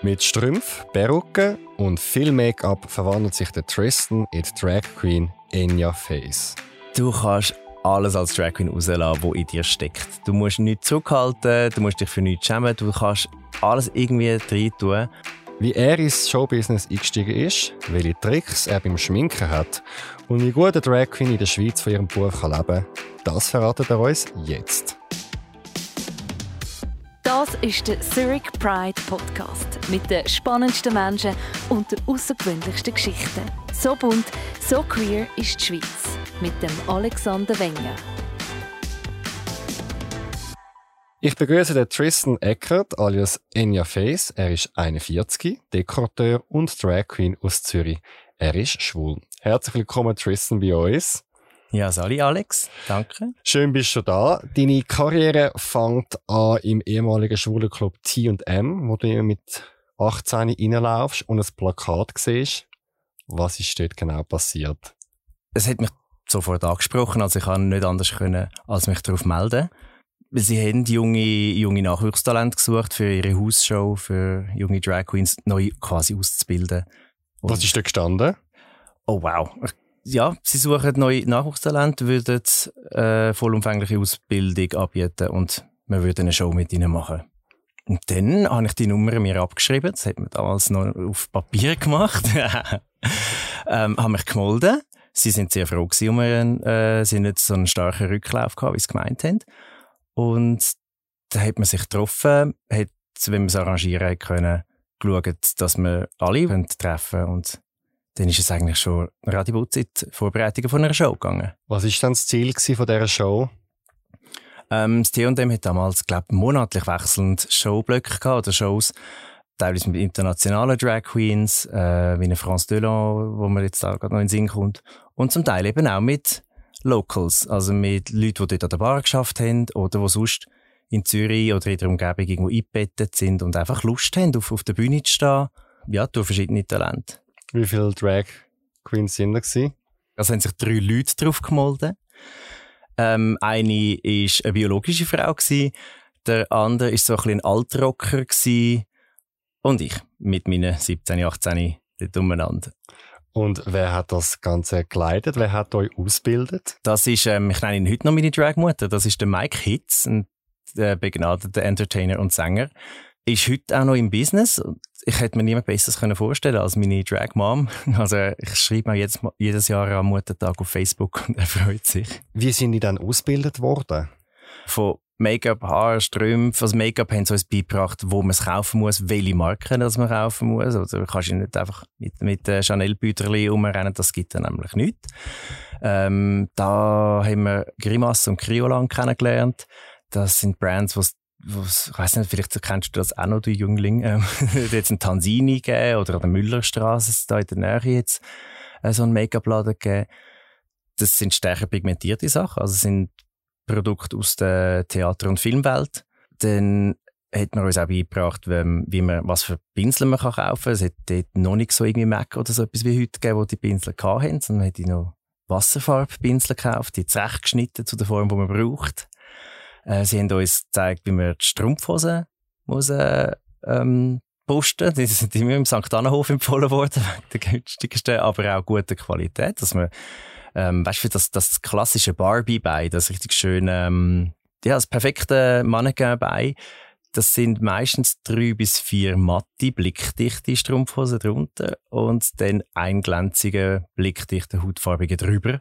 Mit Strümpf, Perücke und viel Make-up verwandelt sich der Tristan in die Drag Queen Enya Face. Du kannst alles als Drag Queen rauslassen, was in dir steckt. Du musst nichts zurückhalten, du musst dich für nichts schämen, du kannst alles irgendwie rein tun. Wie er ins Showbusiness eingestiegen ist, welche Tricks er beim Schminken hat und wie gut eine Drag Queen in der Schweiz von ihrem Beruf leben kann, das verratet er uns jetzt. Ist der Zurich Pride Podcast mit den spannendsten Menschen und den außergewöhnlichsten Geschichten. So bunt, so queer ist die Schweiz mit dem Alexander Wenger. Ich begrüße den Tristan Eckert alias Enya Face. Er ist 41, Dekorateur und Drag Queen aus Zürich. Er ist schwul. Herzlich willkommen, Tristan, bei uns. Ja, Sali, Alex. Danke. Schön bist du da. Deine Karriere fängt an im ehemaligen Schwulenclub T&M, wo du mit 18 reinlaufst und ein Plakat siehst. Was ist dort genau passiert? Es hat mich sofort angesprochen, also ich kann nicht anders können, als mich darauf melden. Sie haben junge, junge Nachwuchstalente gesucht für ihre Hausshow, für junge Drag Queens neu quasi auszubilden. Und Was ist da gestanden? Oh wow. Ja, sie suchen neue Nachwuchstalente, würden äh, vollumfängliche Ausbildung anbieten und wir würden eine Show mit ihnen machen. Und dann habe ich die Nummer mir abgeschrieben. Das hat man damals noch auf Papier gemacht. ähm, habe mich gemolden. Sie sind sehr froh gewesen um ihren, äh, sie nicht so einen starken Rücklauf gehabt, wie sie gemeint haben. Und da hat man sich getroffen, hat, wenn man es arrangieren können, geschaut, dass wir alle treffen und dann ist es eigentlich schon relativ Zeit Vorbereitungen von einer Show gegangen. Was ist dann das Ziel von dieser Show? Ähm, das T&M hat damals, glaube ich, monatlich wechselnd Showblöcke gehabt, oder Shows, teilweise mit internationalen Drag Queens, äh, wie eine France Delon, wo man jetzt da gerade noch in den Sinn kommt, und zum Teil eben auch mit Locals, also mit Leuten, die dort an der Bar geschafft haben oder die sonst in Zürich oder in der Umgebung irgendwo eingebettet sind und einfach Lust haben, auf, auf der Bühne zu stehen, ja, durch verschiedene Talente. Wie viele Drag Queens sind da gewesen? Also haben sich drei Leute drauf gemolden. Ähm, eine war eine biologische Frau, gewesen, der andere war so ein bisschen ein Altrocker gewesen, und ich mit meinen 17, 18 dort umeinander. Und wer hat das Ganze geleitet? Wer hat euch ausgebildet? Das ist, ähm, ich nenne ihn heute noch meine Dragmutter. Das ist der Mike Hitz, ein äh, begnadeter Entertainer und Sänger. Ist heute auch noch im Business. Ich hätte mir niemand Besseres vorstellen als meine Drag Mom. Also ich schreibe mir jetzt, jedes Jahr am Muttertag auf Facebook und er freut sich. Wie sind die dann ausgebildet worden? Von Make-up, Haar, Strümpfe. Also Make-up haben sie uns beigebracht, wo man es kaufen muss, welche Marken das man kaufen muss. Also du kannst nicht einfach mit, mit äh, Chanel-Büterli umrennen, das gibt dann nämlich nicht. Ähm, da haben wir Grimace und Criolan kennengelernt. Das sind Brands, was was, ich weiss nicht, vielleicht kennst du das auch noch, du Jüngling. Ähm, jetzt ein Tansini gegeben oder an der Müllerstraße, da in der Nähe jetzt äh, so ein Make-up-Laden gegeben. Das sind stärker pigmentierte Sachen. Also sind Produkte aus der Theater- und Filmwelt. Dann hat man uns auch beigebracht, wie man, was für Pinsel man kann kaufen kann. Es hat dort noch nicht so irgendwie Mac oder so etwas wie heute gegeben, wo die Pinsel hatten, sondern man hat noch Wasserfarbpinsel gekauft, die zurechtgeschnitten zu der Form, die man braucht. Äh, sie haben uns gezeigt, wie man die Strumpfhosen muss, äh, ähm, posten. Die sind immer im St. Annenhof empfohlen worden, der günstigsten, aber auch guter Qualität, dass man ähm, weißt du, das, das klassische Barbie-Bein, das richtig schöne, ähm, ja, das perfekte Mannequin-Bein, das sind meistens drei bis vier matte, blickdichte Strumpfhosen drunter und dann ein glänziger, blickdichter, hautfarbiger drüber.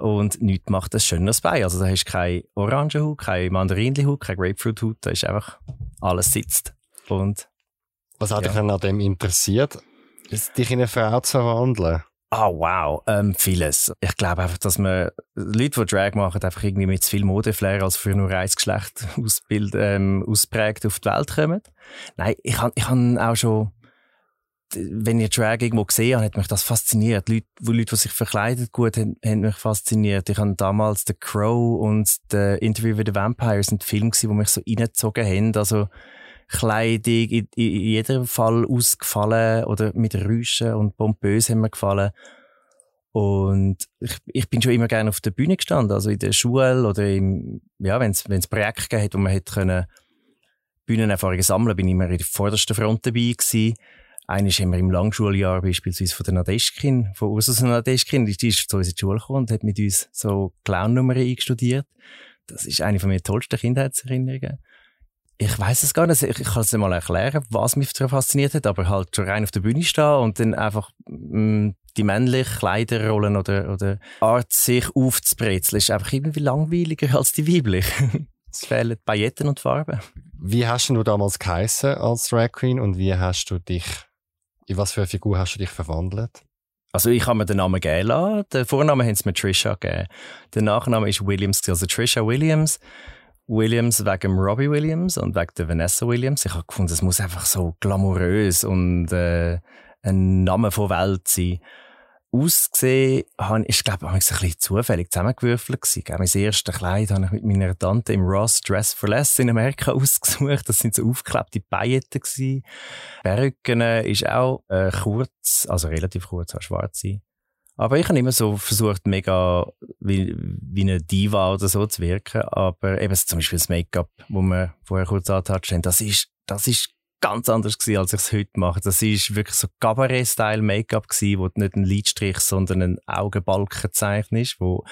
Und nichts macht ein schönes Bein. Also da hast du keine Orangenhaut, keine Mandarinenhaut, keine Grapefruit-Haut, da ist einfach alles sitzt. Und, Was hat ja. dich denn an dem interessiert, dich in eine Frau zu verwandeln? Ah, oh, wow. Ähm, vieles. Ich glaube einfach, dass man Leute, die Drag machen, einfach irgendwie mit zu viel Modeflair als für nur ein Geschlecht ausbild, ähm, ausprägt auf die Welt kommen. Nein, ich habe ich hab auch schon, wenn ich Drag irgendwo gesehen habe, hat mich das fasziniert. Leute, wo Leute, die sich verkleidet gut haben, haben mich fasziniert. Ich habe damals The Crow und The Interview with the Vampires ein Film gesehen, wo mich so reingezogen haben. Also, Kleidung in, in jedem Fall ausgefallen oder mit Rüschen und pompös haben mir gefallen. Und ich, ich bin schon immer gerne auf der Bühne gestanden, also in der Schule oder im, ja, wenn es Projekte gegeben hat, wo man hätte können Bühnenerfahrungen sammeln, bin ich immer in der vordersten Front dabei gewesen. Einer haben wir im Langschuljahr beispielsweise von der Nadeschkin, von Ursus Nadeschkin, die ist zu uns in die Schule gekommen und hat mit uns so Clown-Nummern eingestudiert. Das ist eine von meinen tollsten Kindheitserinnerungen. Ich weiß es gar nicht. Ich, ich kann es mal erklären, was mich daran fasziniert hat, aber halt schon rein auf der Bühne stehen und dann einfach mh, mm, die männliche Kleiderrollen oder, oder Art, sich aufzubrezeln, ist einfach irgendwie langweiliger als die weibliche. es fehlen Pailletten und Farben. Wie hast du damals geheissen als Drag Queen und wie hast du dich, in was für eine Figur hast du dich verwandelt? Also ich habe mir den Namen geben lassen. Den Vornamen haben sie mir Trisha gegeben. Der Nachname ist Williams, also Trisha Williams. Williams wegen Robbie Williams und wegen der Vanessa Williams. Ich habe gefunden, es muss einfach so glamourös und äh, ein Name von Welt sein. Ausgesehen habe ich, glaube ich, ein bisschen zufällig zusammengewürfelt gewesen. Mein erstes Kleid habe ich mit meiner Tante im Ross Dress for Less in Amerika ausgesucht. Das sind so aufgeklebte Pailletten gewesen. Perücken ist auch äh, kurz, also relativ kurz, auch schwarz sein. Aber ich habe immer so versucht, mega wie, wie eine Diva oder so zu wirken. Aber eben zum Beispiel das Make-up, wo wir vorher kurz angetatscht haben, das ist, das ist ganz anders gewesen, als ich es heute mache. Das ist wirklich so Cabaret-Style Make-up gewesen, wo nicht ein Lidstrich, sondern ein Augenbalken zeichnest, wo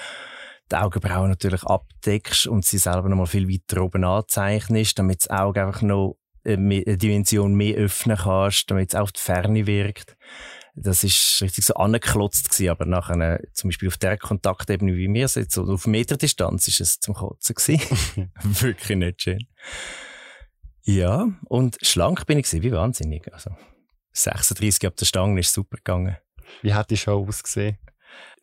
die Augenbrauen natürlich abdeckst und sie selber noch mal viel weiter oben anzeichnest, damit das Auge einfach noch eine Dimension mehr öffnen kannst, damit es auf die Ferne wirkt das ist richtig so angeklotzt gewesen, aber nachher, zum Beispiel auf der Kontaktebene wie wir sind, so auf Meterdistanz ist es zum Kotzen gewesen. Wirklich nicht schön. Ja, und schlank bin ich gewesen, wie wahnsinnig. Also, 36 ab der Stange ist super gegangen. Wie hat die Show ausgesehen?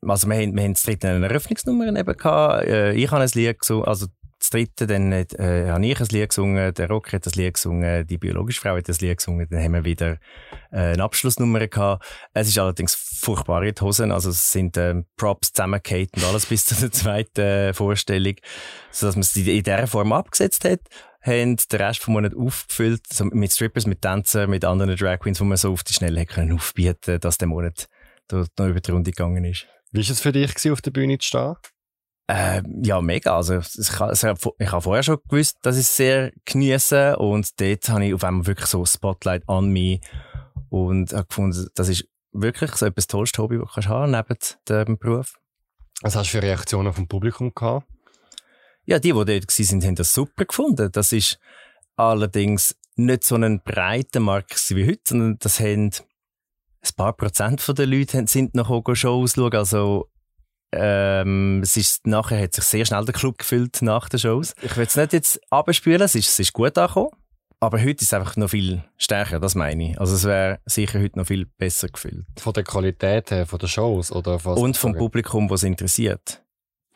Also, wir haben, wir haben das dritte eine Eröffnungsnummer eben gehabt. Äh, ich habe ein Lied gesungen, also das dritte, dann äh, habe ich ein Lied gesungen, der Rock hat ein Lied gesungen, die biologische Frau hat ein Lied gesungen, dann haben wir wieder äh, eine Abschlussnummer gehabt. Es ist allerdings furchtbar in die Hosen, also es sind äh, Props zusammengehakt und alles bis zu der zweiten äh, Vorstellung, sodass man es in dieser Form abgesetzt hat haben den Rest vom Monat aufgefüllt, so mit Strippers, mit Tänzern, mit anderen Drag Queens, wo man so auf die Schnelle können aufbieten dass der Monat dort noch über die Runde gegangen ist. Wie war es für dich, auf der Bühne zu stehen? Äh, ja, mega. Also, ich, habe vorher schon gewusst, dass ich es sehr genieße und dort habe ich auf einmal wirklich so Spotlight an mich und habe gefunden, das ist wirklich so etwas tolles Hobby, das du haben neben dem Beruf. Was hast du für Reaktionen vom Publikum gehabt? Ja, die, die dort waren, haben das super gefunden. Das ist allerdings nicht so ein breiter Markt wie heute, sondern das haben ein paar Prozent der Leute sind noch Shows schauen. Also ähm, es ist, nachher hat sich sehr schnell der Club gefüllt nach den Shows. Ich will es nicht jetzt abspülen, es ist, es ist gut angekommen. Aber heute ist es einfach noch viel stärker, das meine ich. Also es wäre sicher heute noch viel besser gefüllt. Von der Qualität her, von den Shows oder was? Und vom Publikum, was interessiert.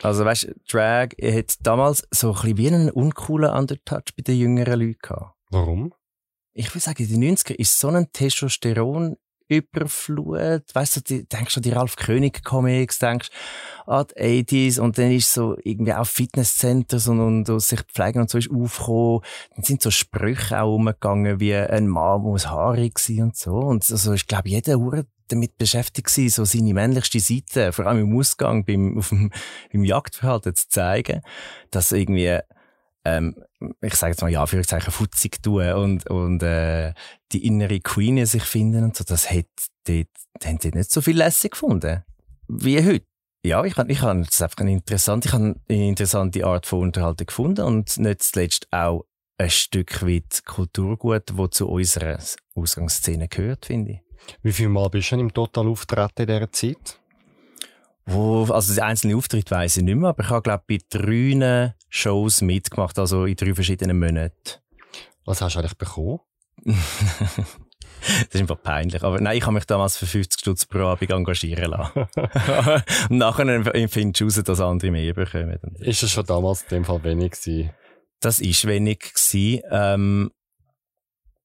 Also weißt, Drag hat damals so ein bisschen wie einen uncoolen Undertouch bei den jüngeren Leuten gehabt. Warum? Ich würde sagen, in den 90 er ist so ein Testosteron Überflut. Weißt du, die, denkst du an die Ralf König Comics, denkst an die 80s und dann ist so irgendwie auch Fitnesscenters und, und, und sich pflegen und so ist aufgekommen. Dann sind so Sprüche auch umgegangen, wie ein Mann muss haarig sein und so. Und also, ich glaube, jeder Uhr damit beschäftigt sein, so seine männlichste Seite, vor allem im Ausgang, beim, auf dem, im Jagdverhalten zu zeigen, dass irgendwie ähm, ich sage jetzt mal ja, Anführungszeichen, futzig tun und, und äh, die innere Queen sich finden und so, das hat dort, haben die nicht so viel lässig gefunden wie heute. Ja, ich habe ich hab das einfach eine interessante, ich habe eine interessante Art von Unterhaltung gefunden und nicht zuletzt auch ein Stück weit Kulturgut, das zu unserer Ausgangsszene gehört, finde ich. Wie viel Mal bist du schon im Total auftreten in dieser Zeit? Wo, also die einzelnen Auftritte weiss ich nicht mehr, aber ich habe glaube bei drei Shows mitgemacht, also in drei verschiedenen Monaten. Was hast du eigentlich bekommen? das ist einfach peinlich. Aber nein, ich habe mich damals für 50 Stutz pro Abend engagieren lassen. Und nachher findest du raus, dass andere mehr bekommen. Ist das schon damals in dem Fall wenig gewesen? Das ist wenig gewesen. Ähm,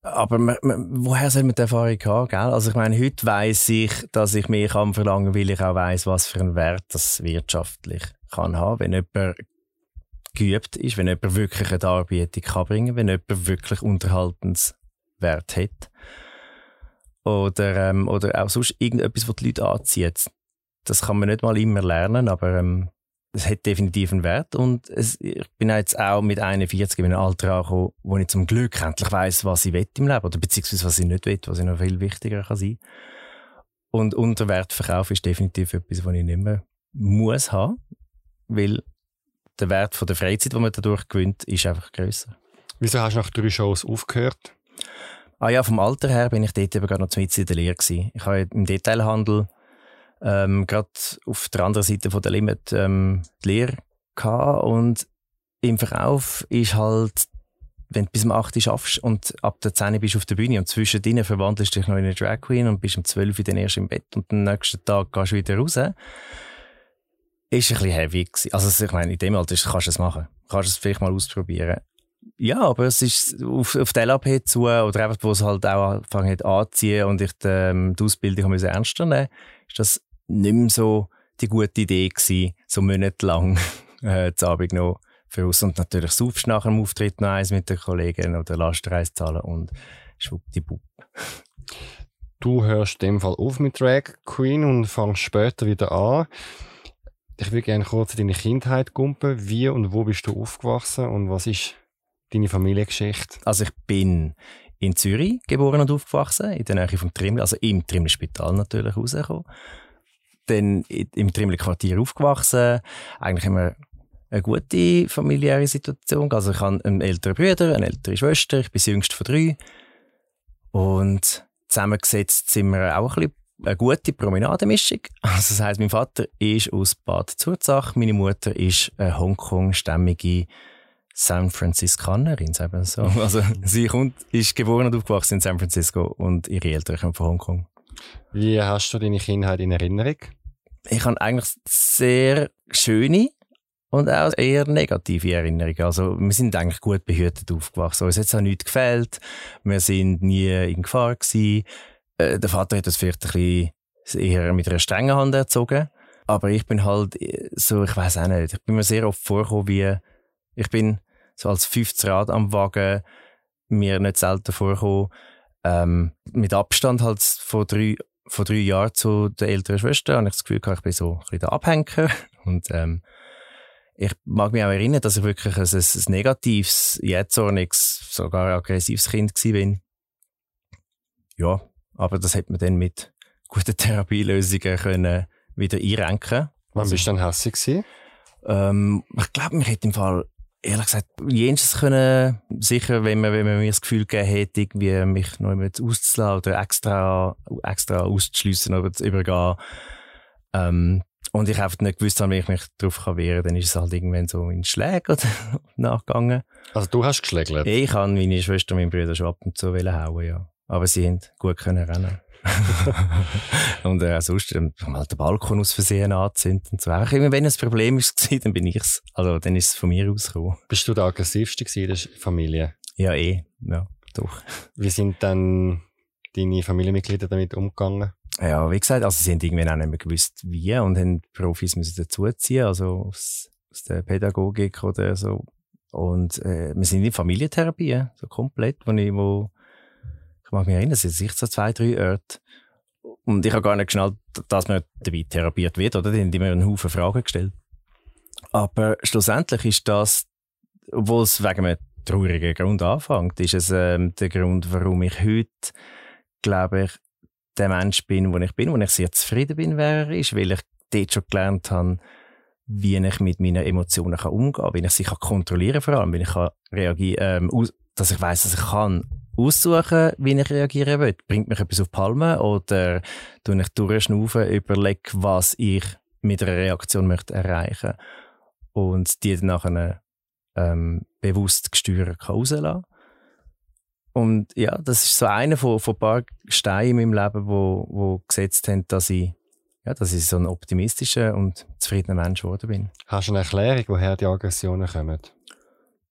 aber man, man, woher soll man die Erfahrung haben, gell? Also ich meine, heute weiss ich, dass ich mehr kann verlangen, weil ich auch weiss, was für einen Wert das wirtschaftlich kann haben. Wenn jemand geübt ist, wenn jemand wirklich eine Darbietung kann bringen, wenn jemand wirklich Unterhaltenswert hat. Oder, ähm, oder auch sonst irgendetwas, was die Leute anzieht. Das kann man nicht mal immer lernen, aber ähm, es hat definitiv einen Wert und es, ich bin jetzt auch mit 41 in einem Alter angekommen, wo ich zum Glück endlich weiss, was ich will im Leben oder beziehungsweise was ich nicht will, was ich noch viel wichtiger kann sein. Und unter Wertverkauf ist definitiv etwas, was ich nicht mehr muss haben, weil der Wert von der Freizeit, die man dadurch gewinnt, ist einfach größer. Wieso hast du nach drei Shows aufgehört? Ah ja, vom Alter her bin ich dort eben gerade noch mit in der Lehre gewesen. Ich habe im Detailhandel ähm, gerade auf der anderen Seite von der Limit ähm, die Lehre gehabt und im Verkauf ist halt, wenn du bis um 8 Uhr schaffst und ab der 10 Uhr bist du auf der Bühne und zwischendrin verwandelst du dich noch in eine Drag Queen und bist um 12 Uhr dann erst im Bett und am nächsten Tag gehst du wieder raus. Ist ein bisschen heavy gewesen. Also ich meine, in dem Alter kannst du es machen. Kannst es vielleicht mal ausprobieren. Ja, aber es ist auf, auf die LAP zu, oder einfach, wo es halt auch angefangen hat anzuziehen und ich die, ähm, die Ausbildung ernster nehmen ist das nicht mehr so die gute Idee gewesen, so monatelang äh, zu Abend noch für uns. Und natürlich saufst nach dem Auftritt noch eins mit den Kollegen oder Lastreise zahlen und schwuppdiwupp. Du hörst in dem Fall auf mit Drag Queen und fangst später wieder an. Ich würde gerne kurz in deine Kindheit gumpen. Wie und wo bist du aufgewachsen und was ist deine Familiengeschichte? Also ich bin in Zürich geboren und aufgewachsen, in der Nähe vom Trimmel, also im Trimmel-Spital natürlich rausgekommen dann im Trimmel Quartier aufgewachsen. Eigentlich immer eine gute familiäre Situation. Also ich habe einen älteren Bruder, eine ältere Schwester, ich bin das jüngste von drei. Und zusammengesetzt sind wir auch ein bisschen eine gute Promenademischung. Also das heisst, mein Vater ist aus Bad Zurzach, meine Mutter ist eine Hongkong-stämmige San Franziskanerin, sagen wir so. Also sie kommt, ist geboren und aufgewachsen in San Francisco und ihre Eltern kommen von Hongkong. Wie hast du deine Kindheit in Erinnerung? Ich habe eigentlich sehr schöne und auch eher negative Erinnerungen. Also, wir sind eigentlich gut behütet aufgewachsen. Uns hat es auch nichts gefällt. Wir sind nie in Gefahr gewesen. Äh, der Vater hat das vielleicht ein bisschen eher mit einer strengen Hand erzogen. Aber ich bin halt so, ich weiß auch nicht. Ich bin mir sehr oft vorgekommen, wie, ich bin so als 50 Rad am Wagen, mir nicht selten vorgekommen, ähm, mit Abstand halt von drei, von drei Jahren zu der älteren Schwester habe ich das Gefühl gehabt, ich bin so ein bisschen der Abhänger. Und ähm, ich mag mich auch erinnern, dass ich wirklich ein, ein, ein negatives, jähzorniges, sogar aggressives Kind war. Ja, aber das hat man dann mit guten Therapielösungen können wieder einrenken. Wann also, bist du dann hässlich ähm, ich glaube, mich hätte im Fall ehrlich gesagt, jenseits können, sicher, wenn man, wenn man mir das Gefühl gegeben hätte, irgendwie mich noch jemand auszulassen oder extra, extra auszuschliessen oder zu übergehen. Ähm, und ich einfach nicht gewusst habe, wie ich mich darauf kann wehren kann, dann ist es halt irgendwann so in Schläge nachgegangen. Also du hast geschlägelt? Ich habe meine Schwester und meine Brüder schon ab und zu hauen, ja. Aber sie haben gut können rennen. und äh, sonst ähm, mal den Balkon aus Versehen anzünden und so. Einfach immer, wenn ein Problem war, dann bin ich's. Also, dann ist es von mir ausgekommen. Bist du der aggressivste in der Familie? Ja, eh. Ja, doch. Wie sind dann deine Familienmitglieder damit umgegangen? Ja, wie gesagt, also sie haben irgendwann auch nicht mehr gewusst, wie und haben Profis müssen dazuziehen, also aus, aus der Pädagogik oder so. Und äh, wir sind in Familientherapie, so komplett, wo ich, wo ich mag mich erinnern, es sind sicher so zwei, drei Orte. Und ich habe gar nicht geschnallt, dass man dabei therapiert wird, oder? Die haben immer einen Haufen Fragen gestellt. Aber schlussendlich ist das, obwohl es wegen einem traurigen Grund anfängt, ist es ähm, der Grund, warum ich heute, glaube ich, der Mensch bin, wo ich bin, wo ich sehr zufrieden bin, wer er ist, weil ich dort schon gelernt habe, wie ich mit meinen Emotionen umgehen kann, wie ich sie kontrollieren kann, vor allem, wie ich kann reagieren, ähm, dass ich weiß, dass ich kann aussuchen, wie ich reagieren will. Bringt mich etwas auf die Palme oder tue ich durchschnaufen, überlege, was ich mit einer Reaktion möchte erreichen und die dann nachher ähm, bewusst gesteuert rauslassen. Und ja, das ist so einer von, von ein paar Steinen in meinem Leben, wo, wo gesetzt haben, dass ich, ja, dass ich so ein optimistischer und zufriedener Mensch geworden bin. Hast du eine Erklärung, woher die Aggressionen kommen?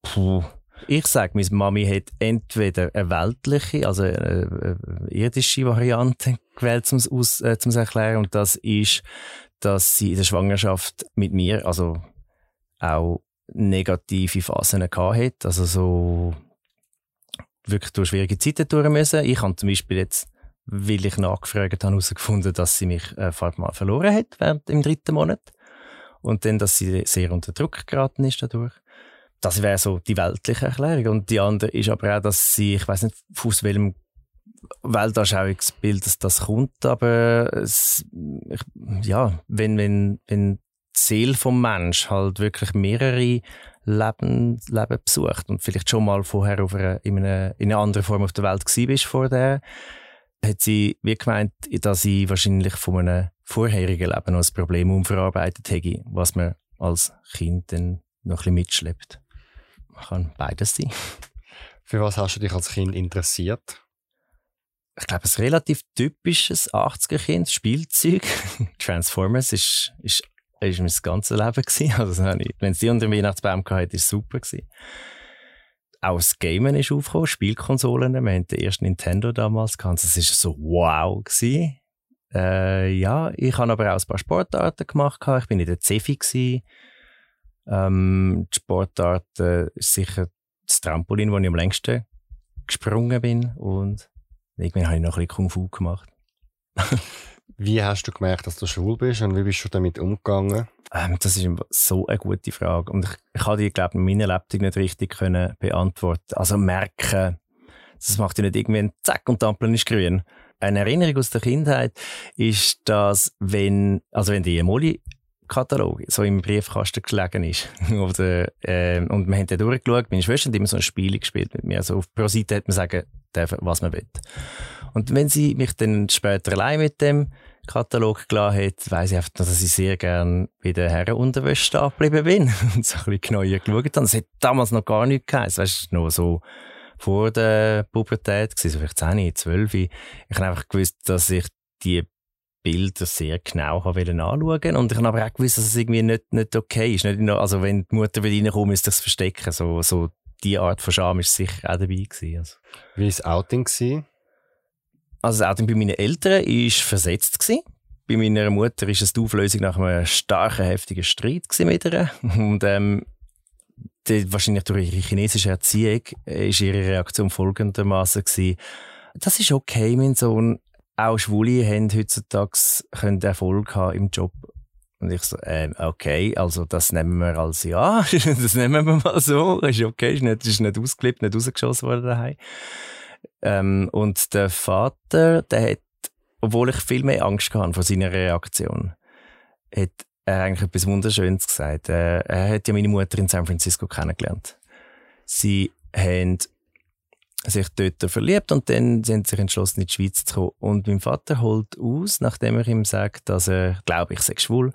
Puh, ich sage, meine Mami hat entweder eine weltliche, also eine, irdische Variante gewählt, um es äh, zu erklären. Und das ist, dass sie in der Schwangerschaft mit mir, also auch negative Phasen hat. Also so wirklich durch schwierige Zeiten durch müssen. Ich habe zum Beispiel jetzt, weil ich nachgefragt habe, herausgefunden, dass sie mich äh, mal verloren hat während im dritten Monat. und dann, dass sie sehr unter Druck geraten ist dadurch. Das wäre so die weltliche Erklärung. Und die andere ist aber auch, dass sie, ich weiß nicht, aus welchem Weltanschauungsbild das, das kommt, aber es, ich, ja, wenn, wenn, wenn die Seele vom Mensch halt wirklich mehrere Leben, Leben besucht und vielleicht schon mal vorher auf einer, in, einer, in einer anderen Form auf der Welt gewesen bist vor der, hat sie wie gemeint, dass sie wahrscheinlich von einem vorherigen Leben noch ein Problem unverarbeitet hätte, was man als Kind dann noch ein bisschen mitschleppt. Man kann beides sein. Für was hast du dich als Kind interessiert? Ich glaube, ein relativ typisches 80er-Kind, Spielzeug. Transformers ist, ist, ist mein ganzes Leben gewesen. Also, wenn es die unter dem Weihnachtsbaum hatte, war es super gewesen. Auch das Gamen ist aufgekommen, Spielkonsolen. Wir hatten den ersten Nintendo damals gehabt. Das war so wow gewesen. Äh, ja, ich habe aber auch ein paar Sportarten gemacht. Ich bin in der Cefi. Ähm, die Sportarten ist sicher das Trampolin, wo ich am längsten gesprungen bin. Und irgendwann habe ich noch ein bisschen Kung Fu gemacht. wie hast du gemerkt, dass du schwul bist und wie bist du damit umgegangen? Ähm, das ist so eine gute Frage. Und ich, ich habe die, glaube ich, in meiner Lebtung nicht richtig können beantworten. Also merken, das macht ja nicht irgendwie Zack und die Ampel ist grün. Eine Erinnerung aus der Kindheit ist, dass wenn, also wenn die Emoli Katalog so im Briefkasten gelegen ist. Oder, äh, und wir haben dann durchgeschaut, meine Schwester hat immer so ein Spiel gespielt mit mir. Also pro Seite hat man sagen dürfen, was man will. Und wenn sie mich dann später allein mit dem Katalog gelassen hat, weiss ich einfach, dass ich sehr gern bei der Herrenunterwäsche stehen geblieben bin und so ein bisschen genauer geschaut habe. Das hat damals noch gar nicht geheißen. Weißt du, noch so vor der Pubertät, so vielleicht 10, 12. Ich habe einfach gewusst, dass ich die Bilder sehr genau habe anschauen Und ich habe aber auch gewusst, dass es irgendwie nicht, nicht okay ist. Nicht also wenn die Mutter reinkommt, müsste ich es verstecken. So, so die Art von Scham ist sicher auch dabei gewesen. Also. Wie war das Outing? Gewesen? Also das Outing bei meinen Eltern war versetzt. Gewesen. Bei meiner Mutter war es die Auflösung nach einem starken, heftigen Streit mit ihr. Und ähm, die, wahrscheinlich durch ihre chinesische Erziehung ist ihre Reaktion folgendermaßen gewesen, das ist okay, mein Sohn. Auch Schwule haben heutzutage können Erfolg haben im Job. Und ich so, ähm, okay, also das nehmen wir als ja, das nehmen wir mal so, ist okay, ist nicht, ist nicht ausgelebt, nicht rausgeschossen worden daheim. Ähm, und der Vater, der hat, obwohl ich viel mehr Angst hatte vor seiner Reaktion, hat er eigentlich etwas Wunderschönes gesagt. Er, er hat ja meine Mutter in San Francisco kennengelernt. Sie haben sich dort verliebt und dann sind sie sich entschlossen, in die Schweiz zu kommen. Und mein Vater holt aus, nachdem er ihm sagt, dass er, glaube ich, sei schwul.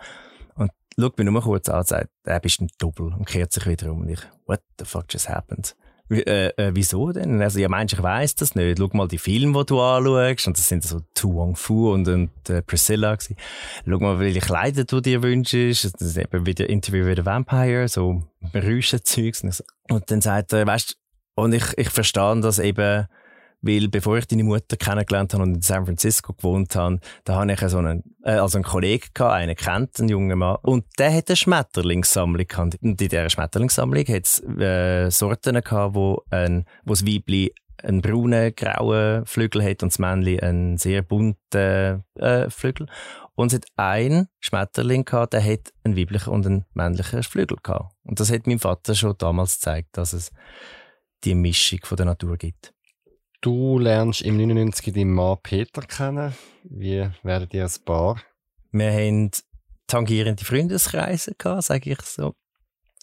Und schaut mich nur kurz an und sagt, er bist ein Doppel und kehrt sich wieder um. Und ich, what the fuck just happened? Äh, äh, wieso denn? Also, ja, meinst ich weiss das nicht. Schau mal die Filme, die du anschaust. Und das sind so Tu Wong Fu und, und äh, Priscilla gewesen. Schau mal, welche Kleider du dir wünschst. Das ist eben wieder Interview with a Vampire, so. Und, so. und dann sagt er, weißt und ich, ich verstehe das eben, weil bevor ich deine Mutter kennengelernt habe und in San Francisco gewohnt habe, da habe ich so einen, äh, also einen Kollegen gehabt, einen kennt, einen jungen Mann, und der hat eine Schmetterlingssammlung gehabt. Und in dieser Schmetterlingssammlung hat es äh, Sorten gehabt, wo, ein, wo das Weibli einen braunen, grauen Flügel hat und das Männchen einen sehr bunten äh, Flügel. Und es hat einen Schmetterling gehabt, der hat einen weiblichen und einen männlichen Flügel gehabt. Und das hat mein Vater schon damals gezeigt, dass es die Mischung von der Natur gibt. Du lernst im 99 deinen Mann Peter kennen. Wie werdet ihr ein Paar? Wir haben tangierende Freundeskreise gehabt, sage ich so.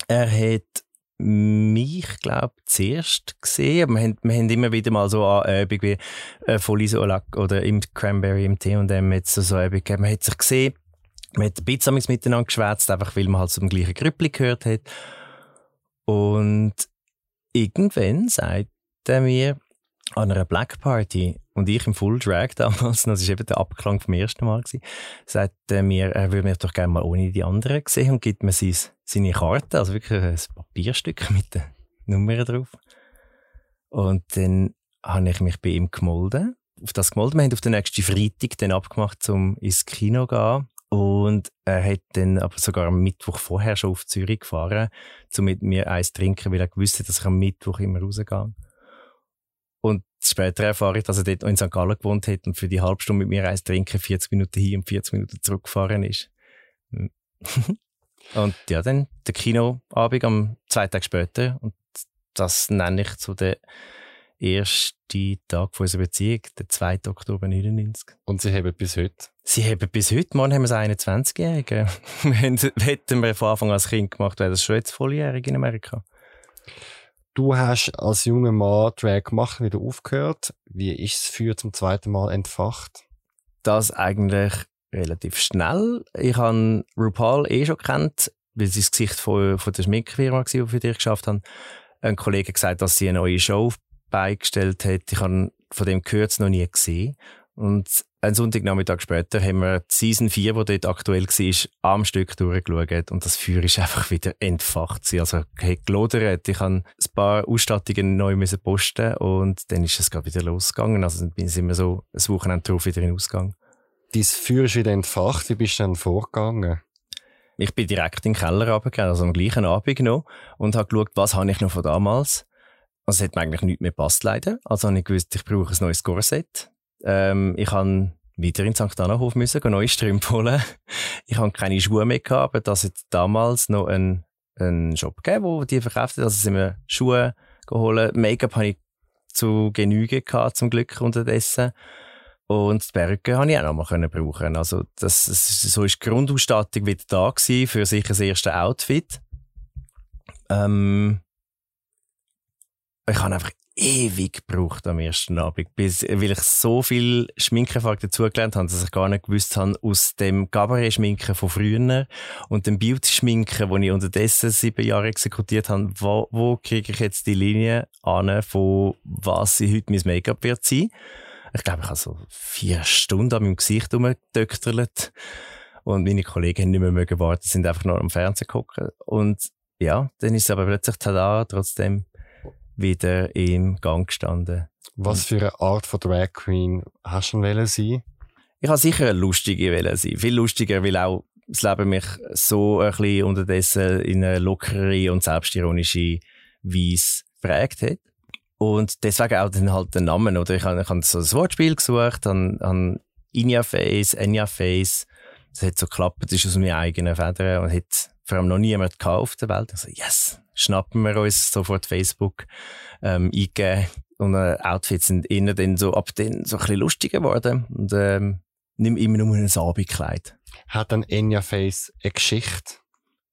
Er hat mich, glaube ich, zuerst gesehen. Wir haben, wir haben immer wieder mal so Übungen wie äh, Folisolak oder im Cranberry im Tee und dann hat so, so Übungen gegeben. Man hat sich gesehen, man hat ein bisschen miteinander geschwätzt, einfach weil man halt zum gleichen Grüppli gehört hat. Und irgendwann sagt er mir an einer Black Party und ich im Full Drag damals, das war eben der Abklang vom ersten Mal, gewesen, sagt er mir, er würde mich doch gerne mal ohne die anderen sehen und gibt mir sein, seine Karte, also wirklich ein Papierstück mit den Nummern drauf. Und dann habe ich mich bei ihm gemolden. Auf das gemolden. Wir haben auf den nächsten Freitag dann abgemacht, um ins Kino zu gehen. Und er hat dann aber sogar am Mittwoch vorher schon auf Zürich gefahren, um mit mir eins zu trinken, weil er gewusst hat, dass ich am Mittwoch immer rausgehe. Und später erfahre ich, dass er dort in St. Gallen gewohnt hat und für die halbe Stunde mit mir eins trinken 40 Minuten hin und 40 Minuten zurückgefahren ist. Und ja, dann der Kinoabend am zwei Tage später. Und das nenne ich zu der ersten Tag unserer Beziehung, der 2. Oktober 99. Und sie haben bis heute? Sie haben bis heute, morgen haben wir es 21-Jährige. Hätten wir von Anfang an als Kind gemacht, wäre das schon jetzt volljährig in Amerika. Du hast als junger Mann Drag gemacht, wieder aufgehört. Wie ist es für zum zweiten Mal entfacht? Das eigentlich relativ schnell. Ich habe RuPaul eh schon kennt, weil sie das Gesicht von, von der Schminkfirma war, die für dich geschafft haben. Ein Kollege gesagt, dass sie eine neue Show beigestellt hat. Ich habe von dem gehört, noch nie gesehen. Und einen Sonntagnachmittag später haben wir die Season 4, die dort aktuell war, am Stück durchgeschaut und das Feuer ist einfach wieder entfacht. Also, hat gelodert. Ich habe ein paar Ausstattungen neu müssen posten und dann ist es gerade wieder losgegangen. Also, dann sind wir so ein Wochenende drauf wieder in Ausgang. Dein Feuer ist wieder entfacht. Wie bist du dann vorgegangen? Ich bin direkt in den Keller runtergegangen, also am gleichen Abend noch, und habe geschaut, was habe ich noch von damals. Also, es hat mir eigentlich nichts mehr gepasst, leider. Also, habe ich gewusst, ich brauche ein neues Korsett. Ähm, ich habe wieder in St. Annahof müssen, neue Strümpfe holen. Ich habe keine Schuhe mehr gehabt, aber das hat damals noch einen, einen Shop gegeben, wo die verkauft hat. Also sind wir Schuhe geholt. Make-up habe ich zu Genüge gehabt, zum Glück unterdessen. Und die Berge habe ich auch noch mal können brauchen. Also das, das, so ist die Grundausstattung wieder da gewesen für sicher das erste Outfit. Ähm, ich habe einfach ewig gebraucht am ersten Abend, bis, weil ich so viel Schminkerfahrung dazugelernt habe, dass ich gar nicht gewusst habe, aus dem Cabaret-Schminken von früher und dem Beauty-Schminken, das ich unterdessen sieben Jahre exekutiert habe, wo, wo kriege ich jetzt die Linie an, von was ich heute mein Make-up wird sein. Ich glaube, ich habe so vier Stunden an meinem Gesicht rumgedökterlet und meine Kollegen haben nicht mehr mögen warten, sind einfach nur am Fernsehen gucken und ja, dann ist es aber plötzlich da trotzdem wieder im Gang gestanden. Was für eine Art von Drag Queen hast du denn sein? Ich habe sicher eine lustige sein. Viel lustiger, weil auch das Leben mich so ein bisschen unterdessen in eine lockere und selbstironische Weise prägt hat. Und deswegen auch dann halt den Namen, oder? Ich habe, ich habe so ein Wortspiel gesucht, habe, habe Inia Face, Enya Face. Das hat so geklappt, das ist aus meinen eigenen Federn und hat vor allem noch niemand auf der Welt. Also, yes, schnappen wir uns sofort Facebook ähm, eingegeben. Und äh, Outfits sind innen dann so ab dann so ein bisschen lustiger geworden. Und ähm, nicht immer nur ein Abendkleid. Hat dann Enya Face eine Geschichte?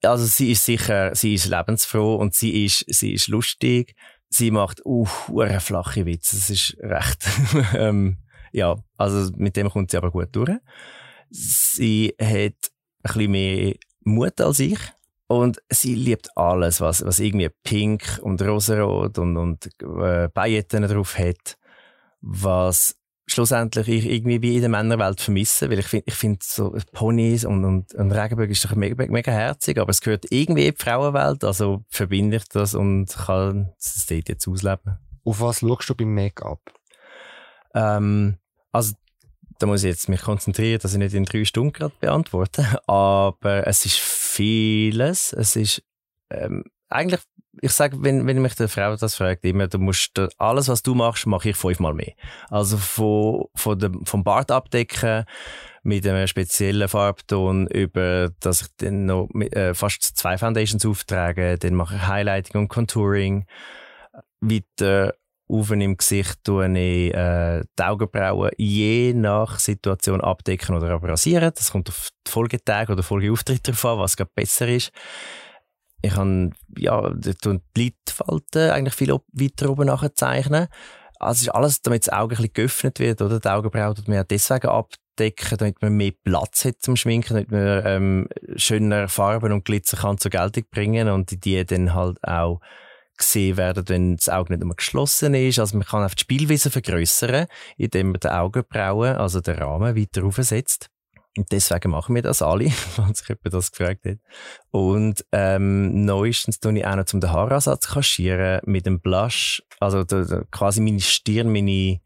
Also sie ist sicher, sie ist lebensfroh und sie ist, sie ist lustig. Sie macht uh, flache Witze. Das ist recht. ähm, ja, also mit dem kommt sie aber gut durch. Sie hat ein bisschen mehr Mut als ich. Und sie liebt alles, was, was irgendwie pink und rosarot und, und äh, Pailletten drauf hat, was schlussendlich ich irgendwie wie in der Männerwelt vermisse, weil ich finde ich find so Ponys und, und, und Regenbogen ist doch mega, mega herzig, aber es gehört irgendwie in die Frauenwelt, also verbinde ich das und kann es dort jetzt ausleben. Auf was schaust du beim Make-up? Ähm, also da muss ich jetzt mich konzentrieren, dass ich nicht in drei Stunden gerade beantworte, aber es ist vieles. Es ist ähm, eigentlich, ich sage, wenn, wenn mich der Frau das fragt, immer, du musst alles, was du machst, mache ich fünfmal mehr. Also von, von dem, vom Bart abdecken mit einem speziellen Farbton über, dass ich dann noch mit, äh, fast zwei Foundations auftrage, dann mache ich Highlighting und Contouring. Weiter oben im Gesicht tue ich äh, die Augenbrauen je nach Situation abdecken oder aber. Das kommt auf die Folgetage oder Folgeauftritte drauf an, was gerade besser ist. Ich kann ja, die Lidfalten eigentlich viel weiter oben nachzeichnen. Also ist alles, damit das Auge ein bisschen geöffnet wird, oder? Die Augenbrauen tut man ja deswegen abdecken, damit man mehr Platz hat zum Schminken, damit man ähm, schöner Farben und Glitzer kann zur Geltung bringen und die dann halt auch gesehen werden, wenn das Auge nicht immer geschlossen ist. Also man kann auf die Spielwiese vergrößern, indem man die Augenbrauen, also den Rahmen, weiter aufsetzt. Und deswegen machen wir das alle, wenn sich jemand das gefragt hat. Und ähm, neuestens tue ich auch noch zum den Haaransatz kaschieren mit dem Blush. Also da, da, quasi meine Stirn, meine,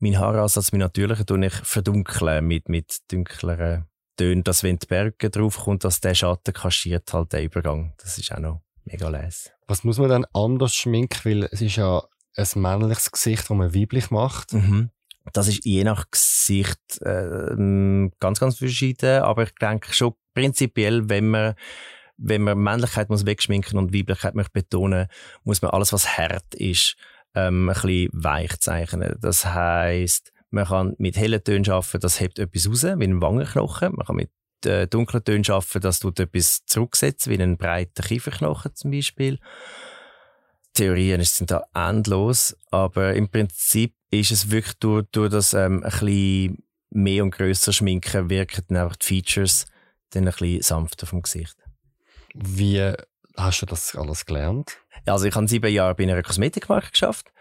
mein Haaransatz, mein natürlicher, tue ich verdunkeln mit, mit dunkleren Tönen, dass wenn die Berge draufkommt, dass der Schatten kaschiert halt den Übergang. Das ist auch noch mega les. Was muss man dann anders schminken? Weil es ist ja ein männliches Gesicht, das man weiblich macht. Mhm. Das ist je nach Gesicht äh, ganz, ganz verschieden. Aber ich denke schon prinzipiell, wenn man wenn man Männlichkeit muss wegschminken und Weiblichkeit möchte betonen, muss man alles, was hart ist, ähm, ein bisschen weich zeichnen. Das heißt, man kann mit hellen Tönen arbeiten, das hebt etwas raus, wie ein Wangenknochen. Man kann mit äh, dunklen Tönen arbeiten, das tut etwas zurücksetzen, wie einen breiten Kieferknochen zum Beispiel. Theorien sind da endlos, aber im Prinzip ist es wirklich durch, durch das ähm, ein bisschen mehr und grösser Schminken wirken dann einfach die Features dann ein bisschen sanfter vom Gesicht. Wie hast du das alles gelernt? Also ich habe sieben Jahre bei einer Kosmetikmarke geschafft.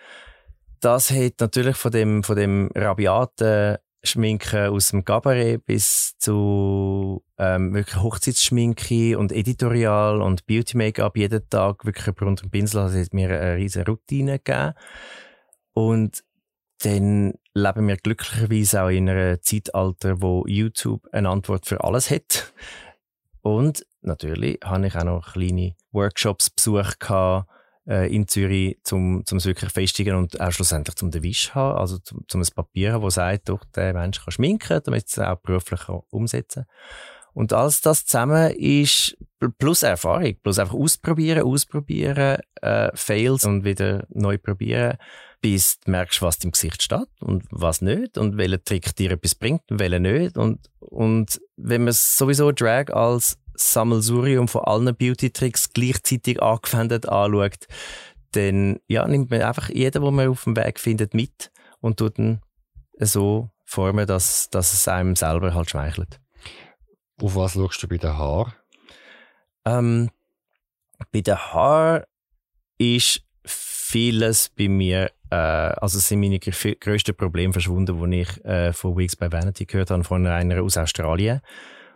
Das hat natürlich von dem, von dem rabiaten Schminken aus dem Cabaret bis zu ähm, wirklich Hochzeitsschminke und Editorial und Beauty-Make-up jeden Tag wirklich unter dem Pinsel. Das hat mir eine riesige Routine gegeben. Und dann leben wir glücklicherweise auch in einem Zeitalter, wo YouTube eine Antwort für alles hat. Und natürlich habe ich auch noch kleine Workshops besucht äh, in Zürich, um es wirklich festigen und auch schlussendlich zum den Wisch haben, also zum, zum ein Papier haben, das sagt, doch, der Mensch kann schminken, damit es auch beruflich umsetzen. Und alles das zusammen ist plus Erfahrung, plus einfach ausprobieren, ausprobieren, äh, Fails und wieder neu probieren, bis du merkst, was im Gesicht steht und was nicht und welcher Trick dir etwas bringt und welcher nicht. Und, und wenn man sowieso Drag als Sammelsurium von allen Beauty-Tricks gleichzeitig angewendet anschaut, dann ja, nimmt man einfach jeden, den man auf dem Weg findet, mit und tut ihn so formen, dass, dass es einem selber halt schmeichelt. Auf was schaust du bei den Haaren? Ähm, bei den Haaren ist vieles bei mir, äh, also sind meine grössten Probleme verschwunden, wo ich äh, von Weeks by Vanity gehört habe, von einer aus Australien,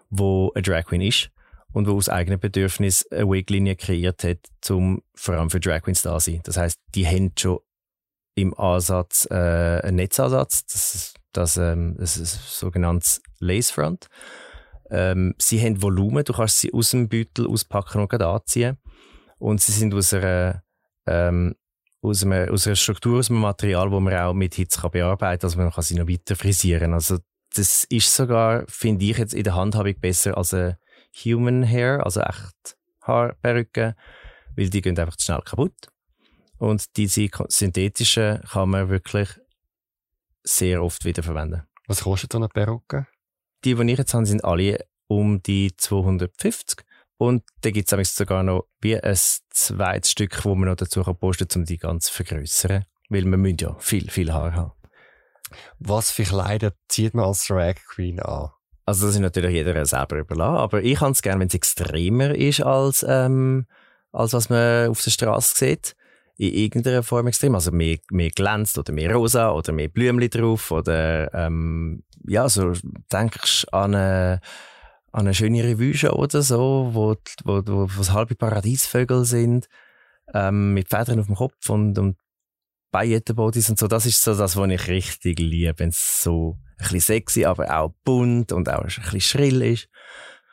wo eine Drag Queen ist und wo aus eigenem Bedürfnis eine Wig-Linie kreiert hat, um vor allem für Drag Queens da sein. Das heißt, die haben schon im Ansatz äh, einen Netzansatz, das ist, das, ähm, das ist ein sogenanntes Lacefront. Ähm, sie haben Volumen, du kannst sie aus dem Beutel auspacken und anziehen. Und sie sind aus einer, ähm, aus, einer, aus einer Struktur, aus einem Material, wo man auch mit Hitze kann bearbeiten kann, also man kann sie noch weiter frisieren. Also das ist sogar, finde ich jetzt in der Handhabung besser als eine Human Hair, also echt Haarperücke, weil die gehen einfach zu schnell kaputt. Und diese synthetischen kann man wirklich sehr oft wieder verwenden. Was kostet so eine Perücke? Die, die ich jetzt habe, sind alle um die 250. Und da gibt es sogar noch wie ein zweites Stück, wo man noch dazu posten kann, um die ganz zu vergrößern. Weil man müssen ja viel, viel Haar haben. Was für Kleider zieht man als Drag Queen an? Also das ist natürlich jeder selber überlassen, aber ich kann es gerne, wenn es extremer ist als, ähm, als was man auf der Straße sieht. In irgendeiner Form extrem. Also mehr, mehr glänzt oder mehr rosa oder mehr Blümchen drauf oder ähm, ja, so denkst an eine, an eine schöne Revue oder so, wo, wo, wo, wo halbe Paradiesvögel sind, ähm, mit Federn auf dem Kopf und, und Paillettenbodies und so. Das ist so das, was ich richtig liebe, wenn es so ein bisschen sexy, aber auch bunt und auch ein bisschen schrill ist.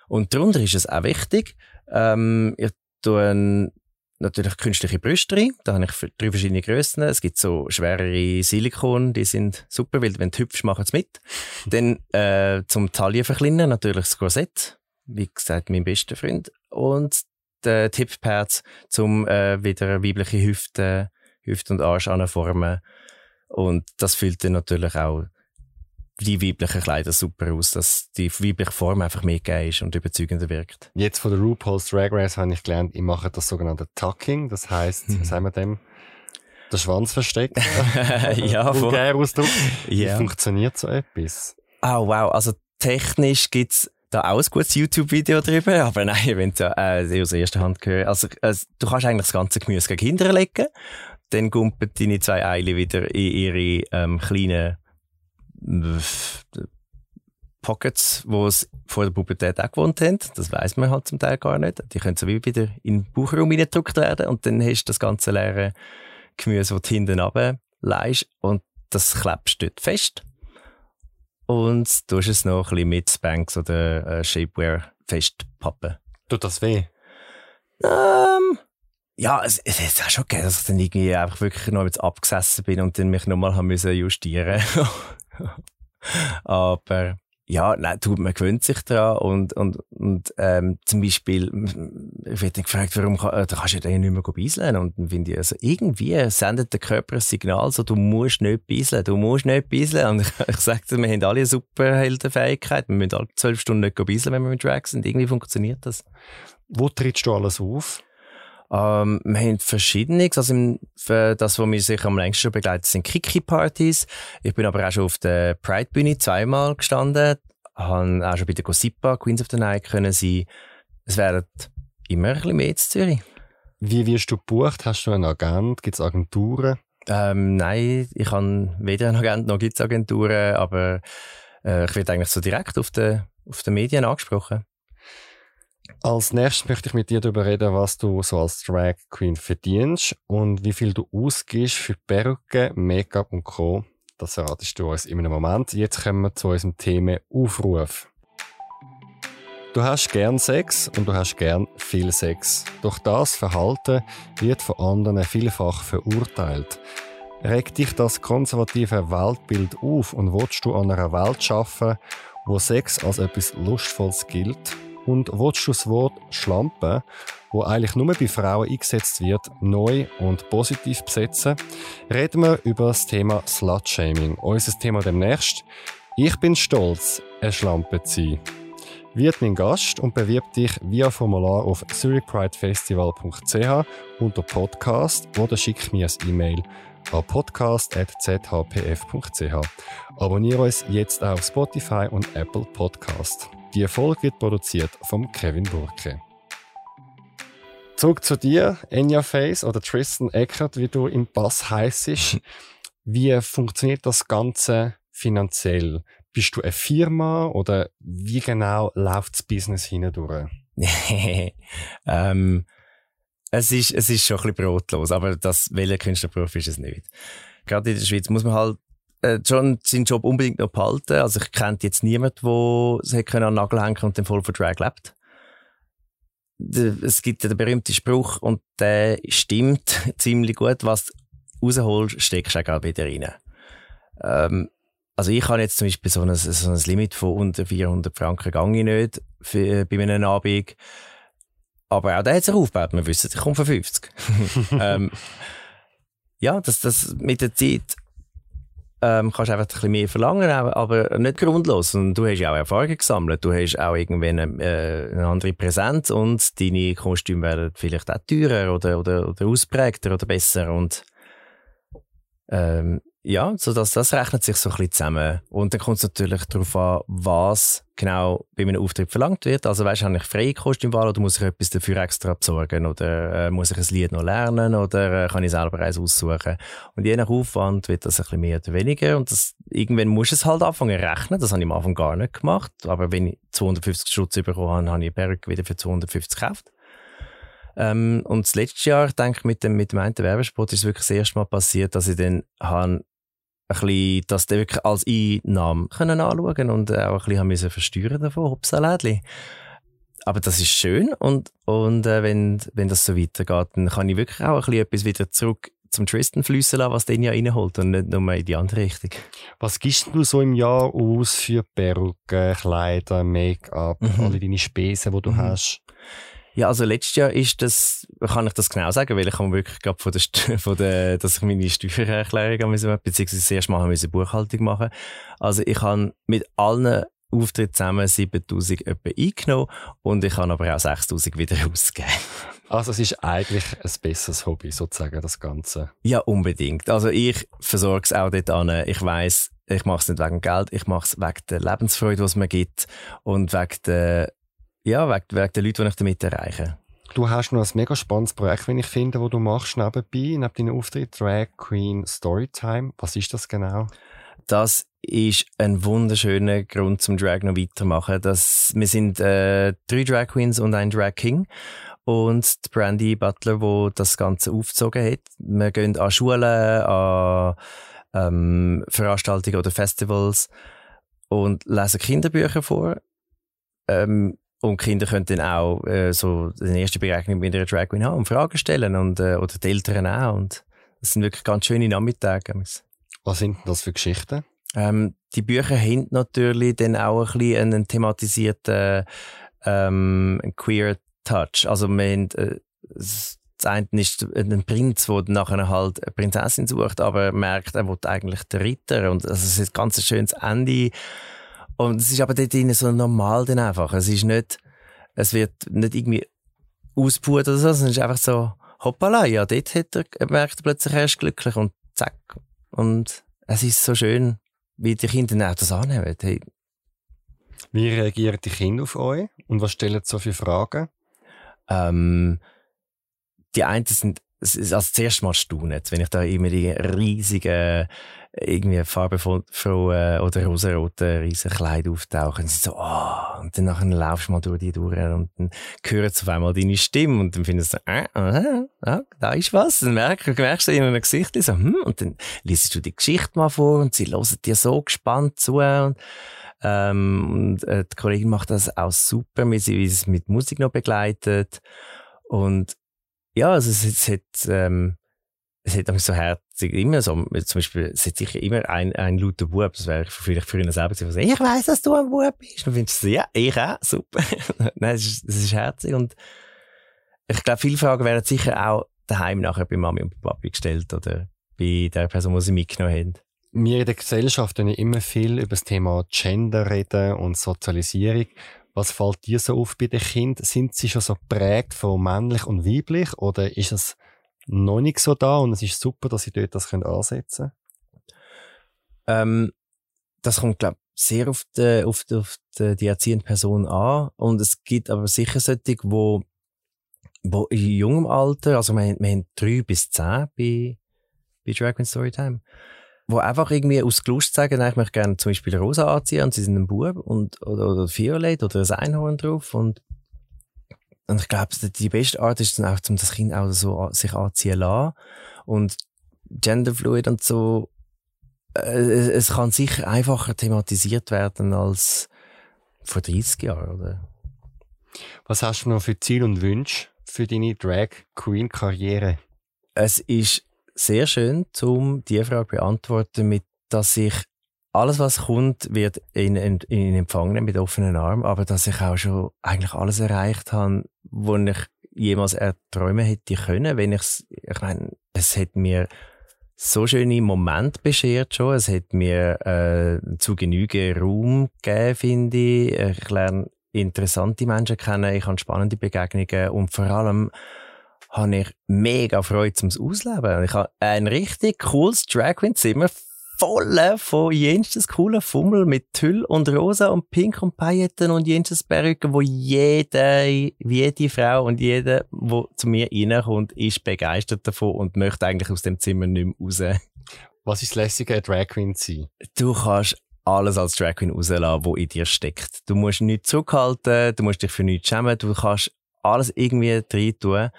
Und darunter ist es auch wichtig, ähm, ich tue natürlich künstliche Brüste rein. Da habe ich drei verschiedene Grössen. Es gibt so schwerere Silikon, die sind super, weil wenn du hüpfst, machen sie mit. Dann äh, zum Taille verkleinern natürlich das Korsett. Wie gesagt, mein bester Freund. Und die Tipppads, um äh, wieder weibliche Hüfte, Hüfte und Arsch anformen. Und das füllt dann natürlich auch die weiblichen Kleider super aus, dass die weibliche Form einfach mehr geil ist und überzeugender wirkt. Jetzt von der RuPaul's Drag Race habe ich gelernt, ich mache das sogenannte Tucking, das heisst, mhm. was sagen wir dem? Der Schwanz versteckt. ja, Vulgär Ausdruck. Ja. Wie funktioniert so etwas? Oh wow, also technisch gibt's da auch ein gutes YouTube-Video drüber, aber nein, wenn du äh, aus erster Hand gehört. Also, also, du kannst eigentlich das ganze Gemüse gegen Kinder legen, dann gumpen deine zwei Eile wieder in ihre ähm, kleinen Pockets, wo es vor der Pubertät auch gewohnt haben. Das weiß man halt zum Teil gar nicht. Die können so wie wieder in den Bauchraum gedrückt werden und dann hast du das ganze leere Gemüse, das du hinten runterleihst und das klebst dort fest. Und du es noch ein bisschen mit Spanks oder äh, Shapewear festpappen. Tut das weh? Ähm, ja, es, es ist auch schon gegeben, dass ich dann irgendwie einfach wirklich noch jetzt abgesessen bin und dann mich nochmal haben müssen justieren Aber ja, nein, du, man gewöhnt sich daran und, und, und ähm, zum Beispiel, ich werde gefragt, warum kann, äh, da kannst du ja nicht mehr beiseln und dann finde ich, also irgendwie sendet der Körper ein Signal, so, du musst nicht beiseln, du musst nicht beiseln und ich, ich sage dir, wir haben alle eine Superheldenfähigkeit, wir müssen alle zwölf Stunden nicht beiseln, wenn wir mit Drag sind, irgendwie funktioniert das. Wo trittst du alles auf? Ähm, wir haben verschiedene. Also im, das, was mich sicher am längsten begleitet, sind Kiki-Partys. Ich bin aber auch schon auf der Pride-Bühne zweimal gestanden. Habe auch schon bei der Gossipa Queens of the Night können sein. Es werden immer ein bisschen mehr in Zürich. Wie wirst du gebucht? Hast du einen Agent? Gibt es Agenturen? Ähm, nein, ich habe weder einen Agent noch gibt es Agenturen, aber äh, ich werde eigentlich so direkt auf den, auf den Medien angesprochen. Als nächstes möchte ich mit dir darüber reden, was du so als Drag Queen verdienst und wie viel du ausgibst für Perücke, Make-up und Co. Das erratest du uns in einem Moment. Jetzt kommen wir zu unserem Thema Aufruf. Du hast gern Sex und du hast gern viel Sex. Doch das Verhalten wird von anderen vielfach verurteilt. Regt dich das konservative Weltbild auf und willst du an einer Welt schaffen, wo Sex als etwas Lustvolles gilt und willst du das Wort Schlampe, wo eigentlich nur bei Frauen eingesetzt wird, neu und positiv besetzen, reden wir über das Thema Slutshaming. Unser Thema demnächst. Ich bin stolz, eine Schlampe zu sein. Wird mein Gast und bewirb dich via Formular auf zurichpridefestival.ch unter Podcast oder schick mir ein E-Mail an podcast.zhpf.ch. Abonniere uns jetzt auf Spotify und Apple Podcast. Die Folge wird produziert von Kevin Burke. Zurück zu dir, Enya Face oder Tristan Eckert, wie du im Bass heisst. Wie funktioniert das Ganze finanziell? Bist du eine Firma oder wie genau läuft das Business hindurch? ähm, es, ist, es ist schon ein bisschen brotlos, aber das, welcher Künstlerberuf ist es nicht. Gerade in der Schweiz muss man halt äh, schon seinen Job unbedingt noch behalten. Also ich kenne jetzt niemanden, der sich an den Nagel hängen und den voll von Drag lebt. Es gibt den berühmten Spruch und der stimmt ziemlich gut. Was du rausholst, steckst du auch wieder rein. Ähm, also ich habe jetzt zum Beispiel so ein, so ein Limit von unter 400 Franken gange nicht für, bei meinen Abend. Aber auch der hat sich aufgebaut. Wir wissen, ich komme von 50. ähm, ja, das, das mit der Zeit ähm, kannst einfach ein bisschen mehr verlangen, aber nicht grundlos. Und du hast ja auch Erfahrungen gesammelt. Du hast auch irgendwann eine, äh, eine andere Präsenz und deine Kostüme werden vielleicht auch teurer oder, oder, oder ausprägter oder besser. Und ähm, ja, so dass das rechnet sich so ein bisschen zusammen. Und dann kommt es natürlich darauf an, was genau bei meinem Auftritt verlangt wird. Also weißt, habe ich freie Kostümwahl oder muss ich etwas dafür extra besorgen oder äh, muss ich ein Lied noch lernen oder äh, kann ich selber eins aussuchen? Und je nach Aufwand wird das ein bisschen mehr oder weniger und das, irgendwann muss es halt anfangen rechnen. Das habe ich am Anfang gar nicht gemacht. Aber wenn ich 250 Schutz bekommen habe, habe ich Berg wieder für 250 gekauft. Ähm, und das letzte Jahr, denke ich, mit dem, mit dem einen Werbespot ist es wirklich das erste Mal passiert, dass ich dann habe bisschen, das wirklich als Einnahme können anschauen und auch ein bisschen versteuern davon, Hopsalädli. Aber das ist schön und, und äh, wenn, wenn das so weitergeht, dann kann ich wirklich auch ein bisschen etwas wieder zurück zum Tristan fließen lassen, was den ja reinholt und nicht nur in die andere Richtung. Was gibst du so im Jahr aus für Perücken, Kleider, Make-up, mhm. alle deine Spesen, die du mhm. hast? Ja, also letztes Jahr ist das, kann ich das genau sagen, weil ich habe wirklich gerade von der, von der, dass ich meine Steuererklärung müssen, beziehungsweise das erste Mal müssen Buchhaltung machen. Also ich habe mit allen Auftritten zusammen 7000 etwa eingenommen und ich habe aber auch 6000 wieder ausgegeben. Also es ist eigentlich ein besseres Hobby, sozusagen, das Ganze. Ja, unbedingt. Also ich versorge es auch dort an. Ich weiss, ich mache es nicht wegen Geld, ich mache es wegen der Lebensfreude, die es mir gibt und wegen der ja, wegen, wegen den Leuten, die ich damit erreiche. Du hast noch ein mega spannendes Projekt, wenn ich finde, wo du machst nebenbei, neben deinem Auftritt, Drag Queen Storytime. Was ist das genau? Das ist ein wunderschöner Grund zum Drag noch weitermachen. Das, wir sind äh, drei Drag Queens und ein Drag King und die Brandy Butler, wo das Ganze aufgezogen hat. Wir gehen an Schulen, an ähm, Veranstaltungen oder Festivals und lesen Kinderbücher vor. Ähm, und Kinder können dann auch äh, so die erste Begegnung mit einer Drag Queen haben und Fragen stellen und, äh, oder die Eltern auch. Und das sind wirklich ganz schöne Nachmittage. Was sind das für Geschichten? Ähm, die Bücher haben natürlich dann auch ein bisschen einen thematisierten ähm, queer Touch. Also wir haben, äh, das eine ist ein Prinz, der nachher halt eine Prinzessin sucht, aber merkt, er will eigentlich den Ritter. Und also es ist ein ganz schönes Ende. Und es ist aber dort drin so normal dann einfach. Es ist nicht, es wird nicht irgendwie auspudert oder so, sondern es ist einfach so, hoppala, ja, dort hat er, merkt er plötzlich erst glücklich und zack. Und es ist so schön, wie die Kinder auch das annehmen. Hey. Wie reagieren die Kinder auf euch und was stellen sie so für Fragen? Ähm, die einen sind, es ist als zuerst mal staunen, wenn ich da immer die riesigen irgendwie farbenfrohen oder rosaroten riesen Kleid auftauchen. Sie so, oh, und dann nachher laufst du mal durch die durch und dann hören sie auf einmal deine Stimme und dann findest du, äh, äh, äh, da ist was. Dann merkst, merkst du in einem Gesicht so, hm, und dann liest du die Geschichte mal vor und sie hören dir so gespannt zu und, ähm, und äh, die Kollegin macht das auch super, wie sie es mit Musik noch begleitet und ja, also es, es hat, ähm, es hat so herzig immer so, zum Beispiel, es hat sicher immer ein, ein lauter Bub, das wäre vielleicht für ihn selber gewesen, ich weiss, dass du ein Bub bist. Und findest du, ja, ich auch, super. Nein, es ist, es ist herzig und ich glaube, viele Fragen werden sicher auch daheim nachher bei Mami und Papi gestellt oder bei der Person, die sie mitgenommen haben. Wir in der Gesellschaft ja immer viel über das Thema Gender reden und Sozialisierung. Was fällt dir so auf bei den Kindern? Sind sie schon so prägt von männlich und weiblich oder ist es noch nicht so da und es ist super, dass sie dort das ansetzen können? Ähm, das kommt, glaube ich, sehr auf, die, auf, die, auf die, erziehende Person an und es gibt aber sicher solche, wo, wo in jungem Alter, also wir, wir haben drei bis zehn bei, bei Drag Queen Storytime, wo einfach irgendwie aus Lust sagen, ich möchte gerne zum Beispiel rosa anziehen und sie sind ein Bub und, oder, oder Violett oder ein Einhorn drauf und und ich glaube, die beste Art ist dann auch, um das Kind auch so sich anziehen lassen. Und Genderfluid und so, äh, es kann sicher einfacher thematisiert werden als vor 30 Jahren, oder? Was hast du noch für Ziel und Wünsche für deine Drag Queen Karriere? Es ist sehr schön, um die Frage zu beantworten, mit, dass ich alles, was kommt, wird in, in, in Empfang nehmen mit offenen Armen, aber dass ich auch schon eigentlich alles erreicht habe, was ich jemals erträumen hätte können, wenn ich's, ich meine, es hat mir so schöne Momente beschert schon, es hat mir äh, zu Genüge Raum gegeben, finde ich. Ich lerne interessante Menschen kennen, ich habe spannende Begegnungen und vor allem habe ich mega Freude zum Ausleben. Ich habe ein richtig cooles Drag Queen Zimmer voll von jenstes coolen Fummel mit Tüll und Rosa und Pink und Pailletten und jenstes Perücken, wo jede, jede Frau und jeder, wo zu mir reinkommt, ist begeistert davon und möchte eigentlich aus dem Zimmer nicht mehr raus. Was ist lässiger, Drag Queen zu sein? Du kannst alles als Drag Queen rauslassen, was in dir steckt. Du musst nichts zurückhalten, du musst dich für nichts schämen, du kannst alles irgendwie drin tun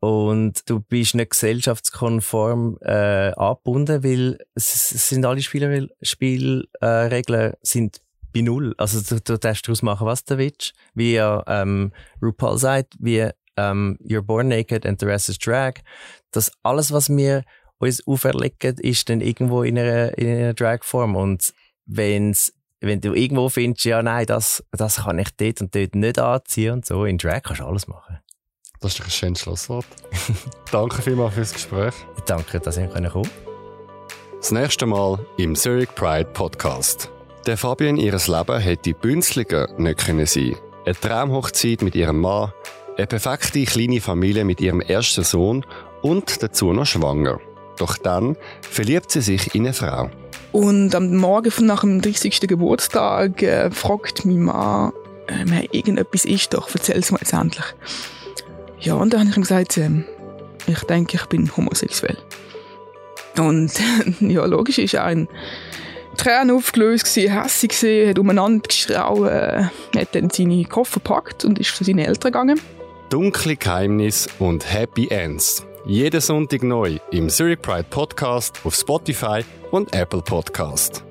und du bist nicht gesellschaftskonform äh, angebunden, weil es, es sind alle Spielregeln Spiel, äh, sind bei Null. Also du, du darfst daraus machen, was du willst. Wie ja ähm, RuPaul sagt, wie ähm, You're born naked and the rest is drag. Das alles, was wir uns auferlegen, ist dann irgendwo in einer, in einer Drag-Form. Und wenn's, wenn du irgendwo findest, ja nein, das, das kann ich dort und dort nicht anziehen und so, in Drag kannst du alles machen. Das ist ein schönes Schlusswort. Danke vielmals fürs Gespräch. Danke, dass ihr kommen konnte. Das nächste Mal im Zurich Pride Podcast. Der Fabian ihres Leben hätte bünzliger nicht können sein. Eine Traumhochzeit mit ihrem Mann, eine perfekte kleine Familie mit ihrem ersten Sohn und dazu noch schwanger. Doch dann verliebt sie sich in eine Frau. Und am Morgen von nach dem 30. Geburtstag äh, fragt mein Mann, äh, irgendetwas ist doch, erzähl es mir jetzt endlich. Ja, und dann habe ich ihm gesagt, ähm, ich denke, ich bin homosexuell. Und ja, logisch ist ein Tränen aufgelöst, gewesen, hässig gesehen, hat umeinander geschrauen, äh, hat dann seine Koffer gepackt und ist zu seinen Eltern gegangen. Dunkle Geheimnis und Happy Ends. Jeden Sonntag neu im Zurich Pride Podcast auf Spotify und Apple Podcast.